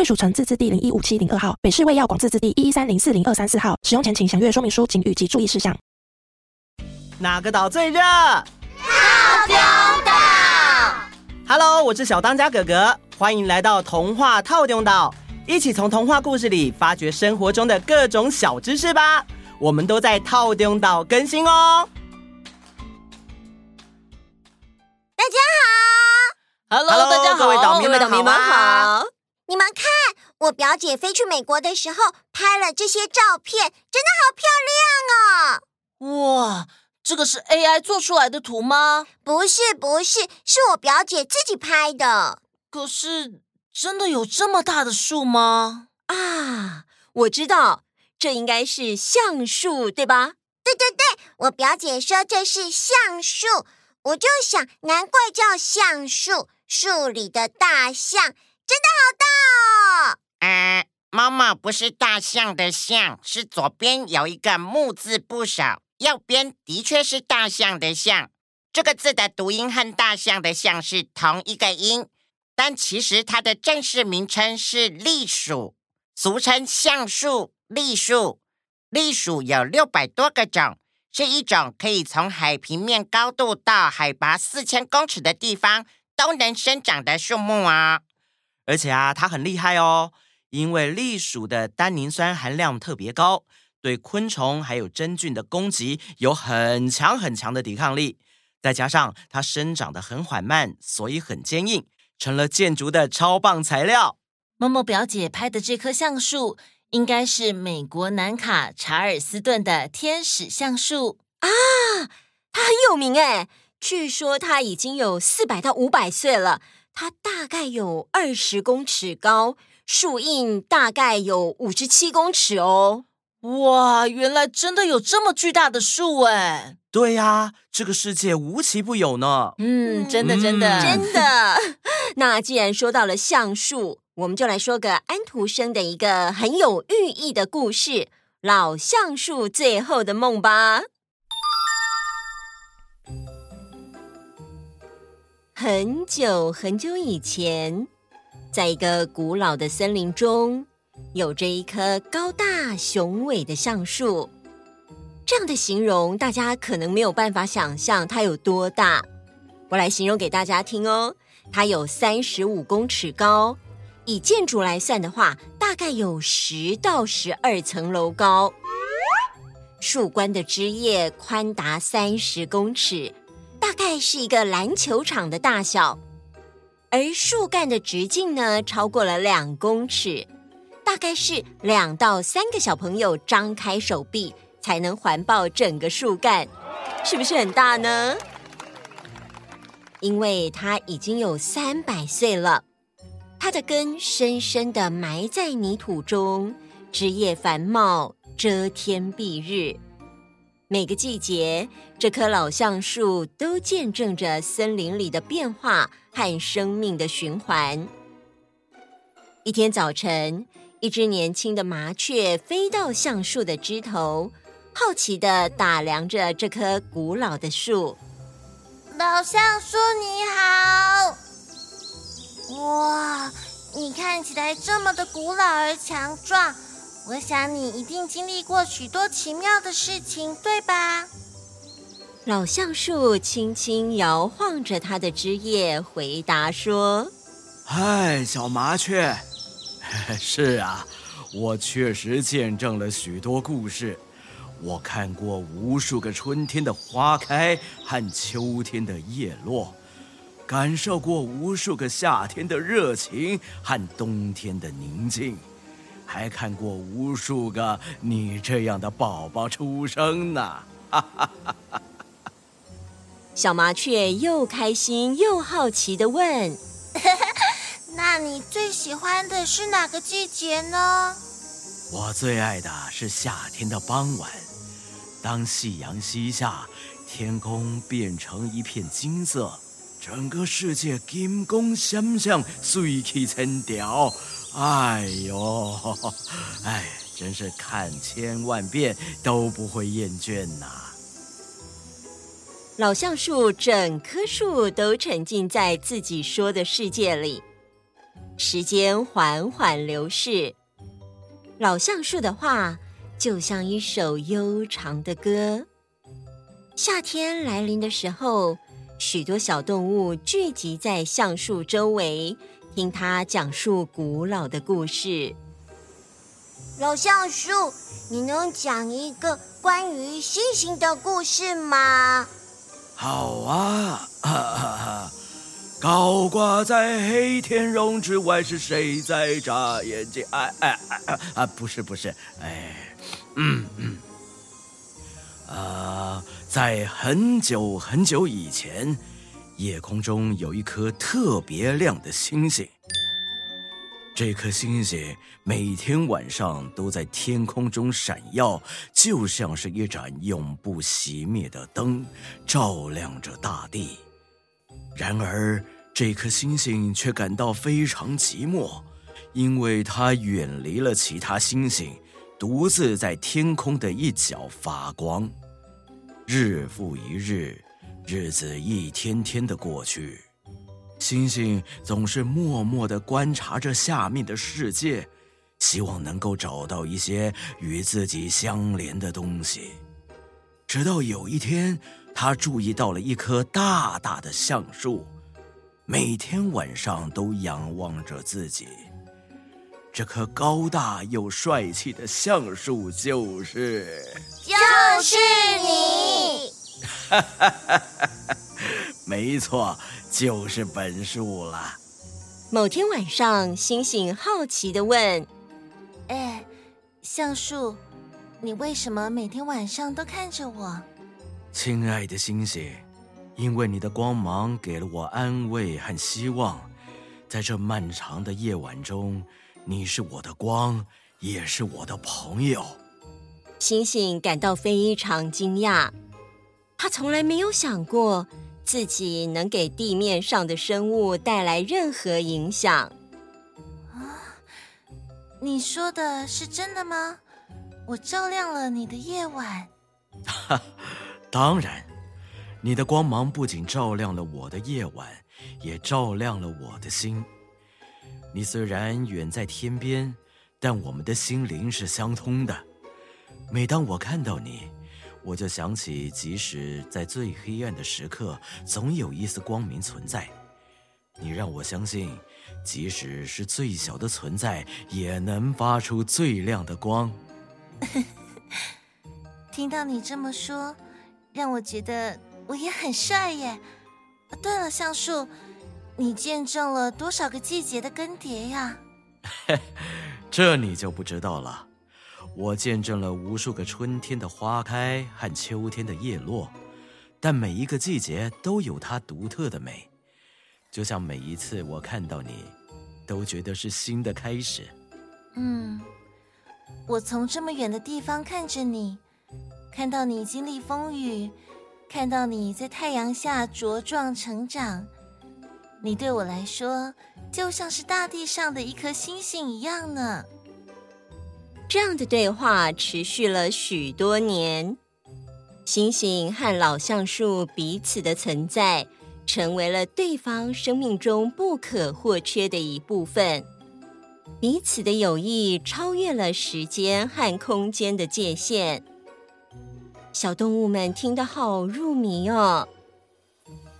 贵属城自治地零一五七零二号，北市卫药广自治地一一三零四零二三四号。使用前请详阅说明书、警语及注意事项。哪个岛最热？套丢岛。Hello，我是小当家哥哥，欢迎来到童话套丁岛，一起从童话故事里发掘生活中的各种小知识吧。我们都在套丁岛更新哦。大家好，Hello，, Hello 大家好，各位岛民们好，们好。你们看，我表姐飞去美国的时候拍了这些照片，真的好漂亮哦！哇，这个是 AI 做出来的图吗？不是，不是，是我表姐自己拍的。可是，真的有这么大的树吗？啊，我知道，这应该是橡树，对吧？对对对，我表姐说这是橡树，我就想，难怪叫橡树，树里的大象。真的好大哦！呃，妈妈不是大象的象，是左边有一个木字部首，右边的确是大象的象。这个字的读音和大象的象是同一个音，但其实它的正式名称是栗属，俗称橡树、栗树。栗属有六百多个种，是一种可以从海平面高度到海拔四千公尺的地方都能生长的树木啊。而且啊，它很厉害哦，因为栗属的单宁酸含量特别高，对昆虫还有真菌的攻击有很强很强的抵抗力。再加上它生长得很缓慢，所以很坚硬，成了建筑的超棒材料。某某表姐拍的这棵橡树，应该是美国南卡查尔斯顿的天使橡树啊，它很有名哎，据说它已经有四百到五百岁了。它大概有二十公尺高，树荫大概有五十七公尺哦。哇，原来真的有这么巨大的树哎！对呀，这个世界无奇不有呢。嗯，真的，真的，嗯、真的。那既然说到了橡树，我们就来说个安徒生的一个很有寓意的故事《老橡树最后的梦》吧。很久很久以前，在一个古老的森林中，有着一棵高大雄伟的橡树。这样的形容，大家可能没有办法想象它有多大。我来形容给大家听哦，它有三十五公尺高，以建筑来算的话，大概有十到十二层楼高。树冠的枝叶宽达三十公尺。大概是一个篮球场的大小，而树干的直径呢，超过了两公尺，大概是两到三个小朋友张开手臂才能环抱整个树干，是不是很大呢？因为它已经有三百岁了，它的根深深的埋在泥土中，枝叶繁茂，遮天蔽日。每个季节，这棵老橡树都见证着森林里的变化和生命的循环。一天早晨，一只年轻的麻雀飞到橡树的枝头，好奇地打量着这棵古老的树。老橡树，你好！哇，你看起来这么的古老而强壮。我想你一定经历过许多奇妙的事情，对吧？老橡树轻轻摇晃着它的枝叶，回答说：“嗨，小麻雀，是啊，我确实见证了许多故事。我看过无数个春天的花开和秋天的叶落，感受过无数个夏天的热情和冬天的宁静。”还看过无数个你这样的宝宝出生呢，哈哈哈哈！小麻雀又开心又好奇的问：“那 那你最喜欢的是哪个季节呢？我最爱的是夏天的傍晚，当夕阳西下，天空变成一片金色，整个世界金光闪闪，水气参调。哎呦，哎，真是看千万遍都不会厌倦呐、老橡树整棵树都沉浸在自己说的世界里，时间缓缓流逝。老橡树的话就像一首悠长的歌。夏天来临的时候，许多小动物聚集在橡树周围，听他讲述古老的故事。老橡树，你能讲一个关于星星的故事吗？好啊。哈哈哈高挂在黑天空之外，是谁在眨眼睛？哎哎哎哎啊！不是不是，哎，嗯嗯，啊，在很久很久以前，夜空中有一颗特别亮的星星。这颗星星每天晚上都在天空中闪耀，就像是一盏永不熄灭的灯，照亮着大地。然而，这颗星星却感到非常寂寞，因为它远离了其他星星，独自在天空的一角发光。日复一日，日子一天天的过去，星星总是默默地观察着下面的世界，希望能够找到一些与自己相连的东西。直到有一天，他注意到了一棵大大的橡树，每天晚上都仰望着自己。这棵高大又帅气的橡树就是，就是你。哈哈哈哈，没错，就是本树了。某天晚上，星星好奇的问：“哎，橡树，你为什么每天晚上都看着我？”亲爱的星星，因为你的光芒给了我安慰和希望，在这漫长的夜晚中，你是我的光，也是我的朋友。星星感到非常惊讶，他从来没有想过自己能给地面上的生物带来任何影响。啊，你说的是真的吗？我照亮了你的夜晚。哈。当然，你的光芒不仅照亮了我的夜晚，也照亮了我的心。你虽然远在天边，但我们的心灵是相通的。每当我看到你，我就想起，即使在最黑暗的时刻，总有一丝光明存在。你让我相信，即使是最小的存在，也能发出最亮的光。听到你这么说。让我觉得我也很帅耶！对了，橡树，你见证了多少个季节的更迭呀？这你就不知道了。我见证了无数个春天的花开和秋天的叶落，但每一个季节都有它独特的美。就像每一次我看到你，都觉得是新的开始。嗯，我从这么远的地方看着你。看到你经历风雨，看到你在太阳下茁壮成长，你对我来说就像是大地上的一颗星星一样呢。这样的对话持续了许多年，星星和老橡树彼此的存在，成为了对方生命中不可或缺的一部分。彼此的友谊超越了时间和空间的界限。小动物们听得好入迷哦。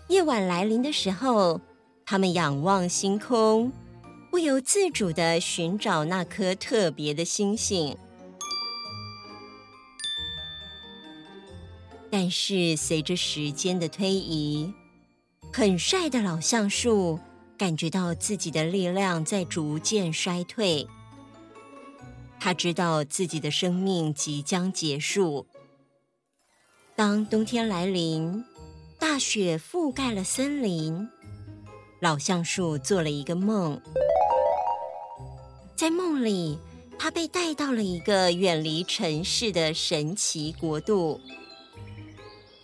夜晚来临的时候，它们仰望星空，不由自主地寻找那颗特别的星星。但是随着时间的推移，很帅的老橡树感觉到自己的力量在逐渐衰退。他知道自己的生命即将结束。当冬天来临，大雪覆盖了森林，老橡树做了一个梦。在梦里，他被带到了一个远离尘世的神奇国度。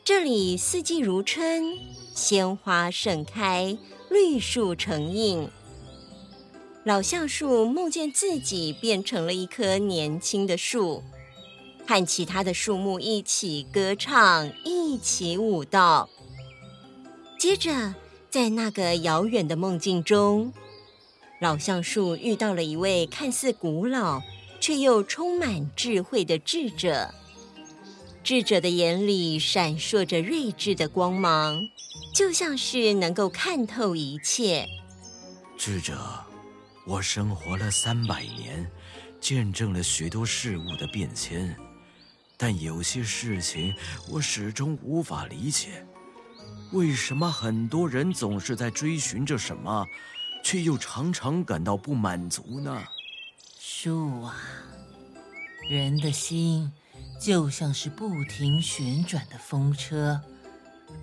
这里四季如春，鲜花盛开，绿树成荫。老橡树梦见自己变成了一棵年轻的树，和其他的树木一起歌唱，一起舞蹈。接着，在那个遥远的梦境中，老橡树遇到了一位看似古老却又充满智慧的智者。智者的眼里闪烁着睿智的光芒，就像是能够看透一切。智者，我生活了三百年，见证了许多事物的变迁，但有些事情我始终无法理解：为什么很多人总是在追寻着什么，却又常常感到不满足呢？树啊，人的心。就像是不停旋转的风车，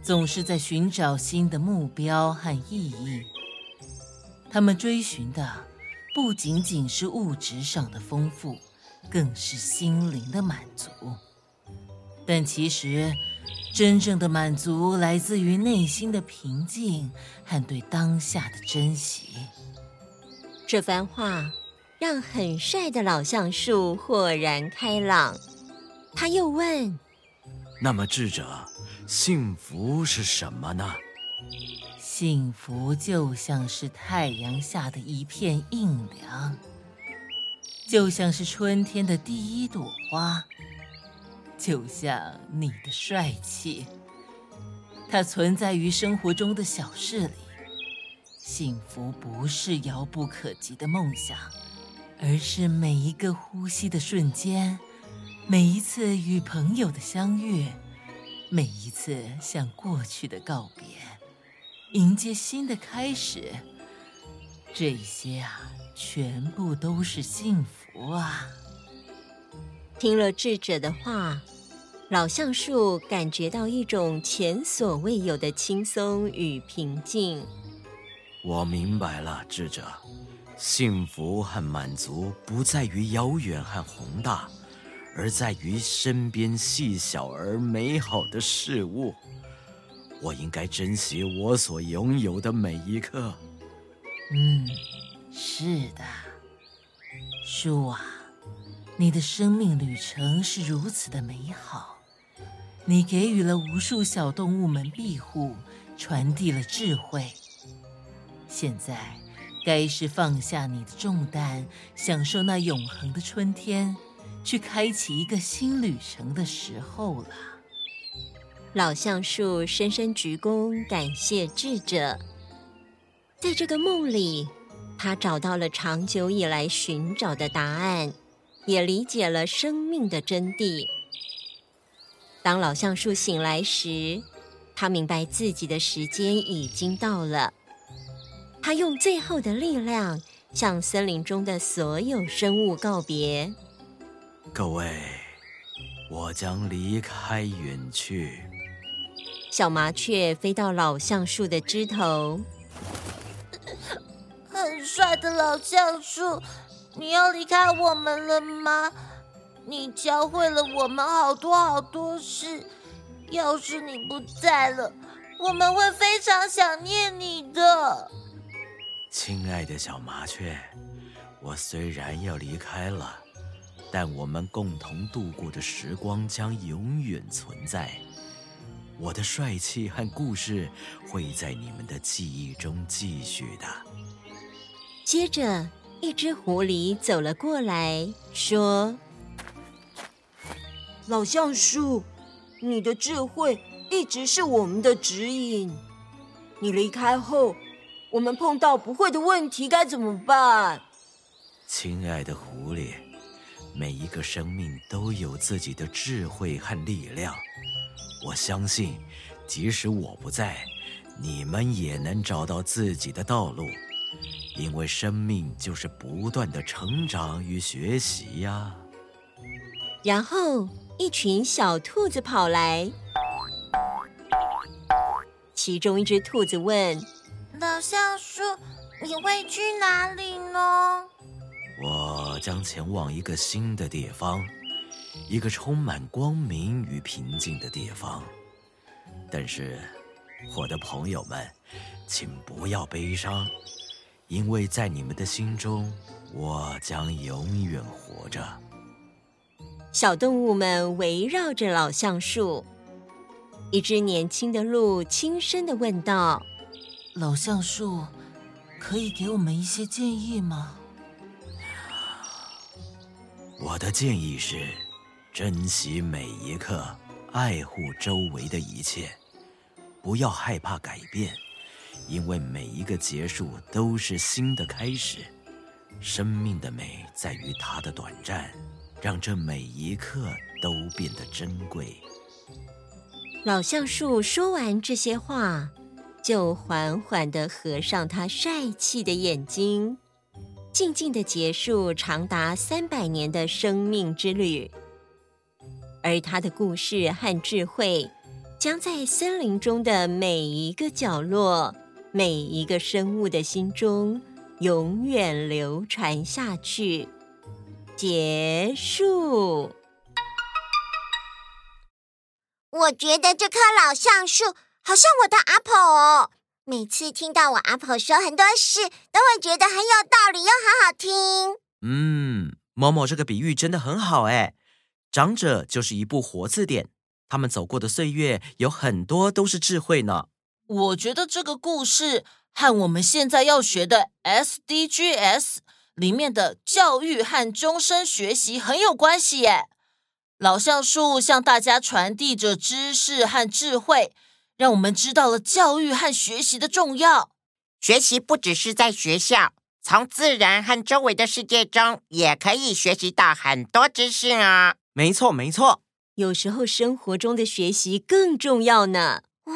总是在寻找新的目标和意义。他们追寻的不仅仅是物质上的丰富，更是心灵的满足。但其实，真正的满足来自于内心的平静和对当下的珍惜。这番话让很帅的老橡树豁然开朗。他又问：“那么，智者，幸福是什么呢？”幸福就像是太阳下的一片硬凉，就像是春天的第一朵花，就像你的帅气。它存在于生活中的小事里。幸福不是遥不可及的梦想，而是每一个呼吸的瞬间。每一次与朋友的相遇，每一次向过去的告别，迎接新的开始，这些啊，全部都是幸福啊！听了智者的话，老橡树感觉到一种前所未有的轻松与平静。我明白了，智者，幸福和满足不在于遥远和宏大。而在于身边细小而美好的事物，我应该珍惜我所拥有的每一刻。嗯，是的，树啊，你的生命旅程是如此的美好，你给予了无数小动物们庇护，传递了智慧。现在，该是放下你的重担，享受那永恒的春天。去开启一个新旅程的时候了。老橡树深深鞠躬，感谢智者。在这个梦里，他找到了长久以来寻找的答案，也理解了生命的真谛。当老橡树醒来时，他明白自己的时间已经到了。他用最后的力量向森林中的所有生物告别。各位，我将离开远去。小麻雀飞到老橡树的枝头。很帅的老橡树，你要离开我们了吗？你教会了我们好多好多事。要是你不在了，我们会非常想念你的。亲爱的小麻雀，我虽然要离开了。但我们共同度过的时光将永远存在，我的帅气和故事会在你们的记忆中继续的。接着，一只狐狸走了过来，说：“老橡树，你的智慧一直是我们的指引。你离开后，我们碰到不会的问题该怎么办？”亲爱的狐狸。每一个生命都有自己的智慧和力量，我相信，即使我不在，你们也能找到自己的道路，因为生命就是不断的成长与学习呀。然后，一群小兔子跑来，其中一只兔子问：“老橡树，你会去哪里呢？”我。将前往一个新的地方，一个充满光明与平静的地方。但是，我的朋友们，请不要悲伤，因为在你们的心中，我将永远活着。小动物们围绕着老橡树。一只年轻的鹿轻声的问道：“老橡树，可以给我们一些建议吗？”我的建议是，珍惜每一刻，爱护周围的一切，不要害怕改变，因为每一个结束都是新的开始。生命的美在于它的短暂，让这每一刻都变得珍贵。老橡树说完这些话，就缓缓地合上它帅气的眼睛，静静地结束长达三百年的生命之旅。而他的故事和智慧，将在森林中的每一个角落、每一个生物的心中，永远流传下去。结束。我觉得这棵老橡树好像我的阿婆哦。每次听到我阿婆说很多事，都会觉得很有道理又好好听。嗯，某某这个比喻真的很好哎。长者就是一部活字典，他们走过的岁月有很多都是智慧呢。我觉得这个故事和我们现在要学的 SDGs 里面的教育和终身学习很有关系耶。老橡树向大家传递着知识和智慧，让我们知道了教育和学习的重要。学习不只是在学校，从自然和周围的世界中也可以学习到很多知识啊！没错，没错。有时候生活中的学习更重要呢。哦，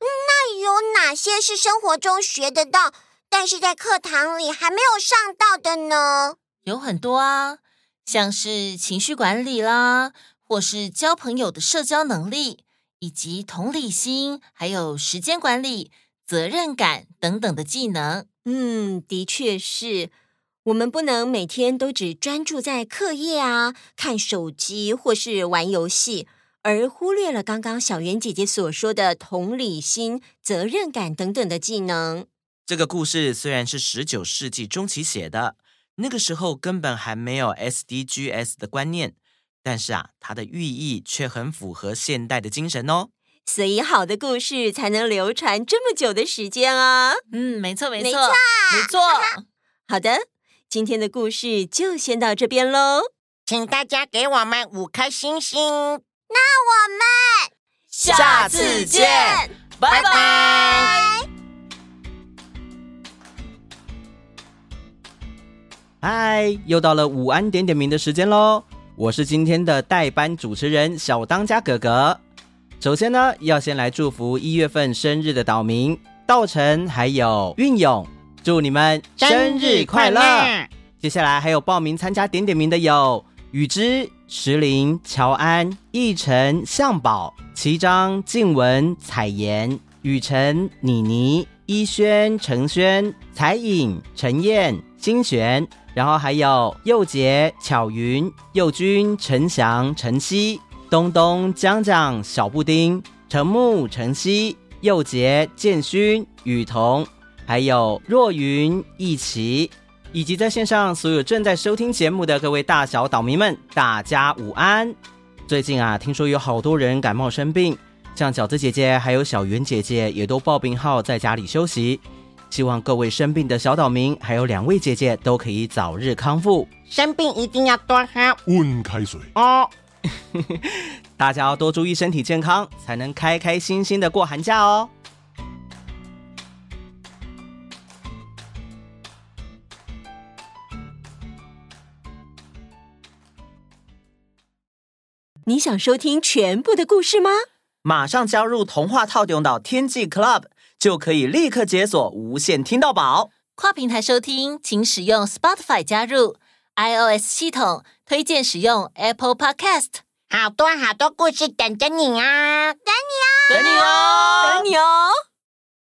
那有哪些是生活中学得到，但是在课堂里还没有上到的呢？有很多啊。像是情绪管理啦，或是交朋友的社交能力，以及同理心，还有时间管理、责任感等等的技能。嗯，的确是。我们不能每天都只专注在课业啊、看手机或是玩游戏，而忽略了刚刚小圆姐姐所说的同理心、责任感等等的技能。这个故事虽然是十九世纪中期写的。那个时候根本还没有 SDGs 的观念，但是啊，它的寓意却很符合现代的精神哦。所以好的故事才能流传这么久的时间啊。嗯，没错，没错，没错，没错。好的，今天的故事就先到这边喽，请大家给我们五颗星星。那我们下次见，拜拜。拜拜。嗨，又到了午安点点名的时间喽！我是今天的代班主持人小当家哥哥。首先呢，要先来祝福一月份生日的岛民道成还有运勇，祝你们生日快乐！快乐。接下来还有报名参加点点名的有雨之、石林、乔安、奕晨、向宝、齐章、静文、彩妍、雨晨、妮妮、依轩、程轩、彩影、陈燕、金璇。然后还有佑杰、巧云、佑君、陈翔、陈曦、东东、江江、小布丁、陈木、陈曦、佑杰、建勋、雨桐，还有若云、一起，以及在线上所有正在收听节目的各位大小岛民们，大家午安！最近啊，听说有好多人感冒生病，像饺子姐姐还有小圆姐姐也都报病号在家里休息。希望各位生病的小岛民，还有两位姐姐都可以早日康复。生病一定要多喝温开水哦。大家要多注意身体健康，才能开开心心的过寒假哦。你想收听全部的故事吗？马上加入童话套用岛天际 Club。就可以立刻解锁无线听到宝。跨平台收听，请使用 Spotify 加入 iOS 系统，推荐使用 Apple Podcast。好多好多故事等着你啊！等你哦，等你哦，等你哦。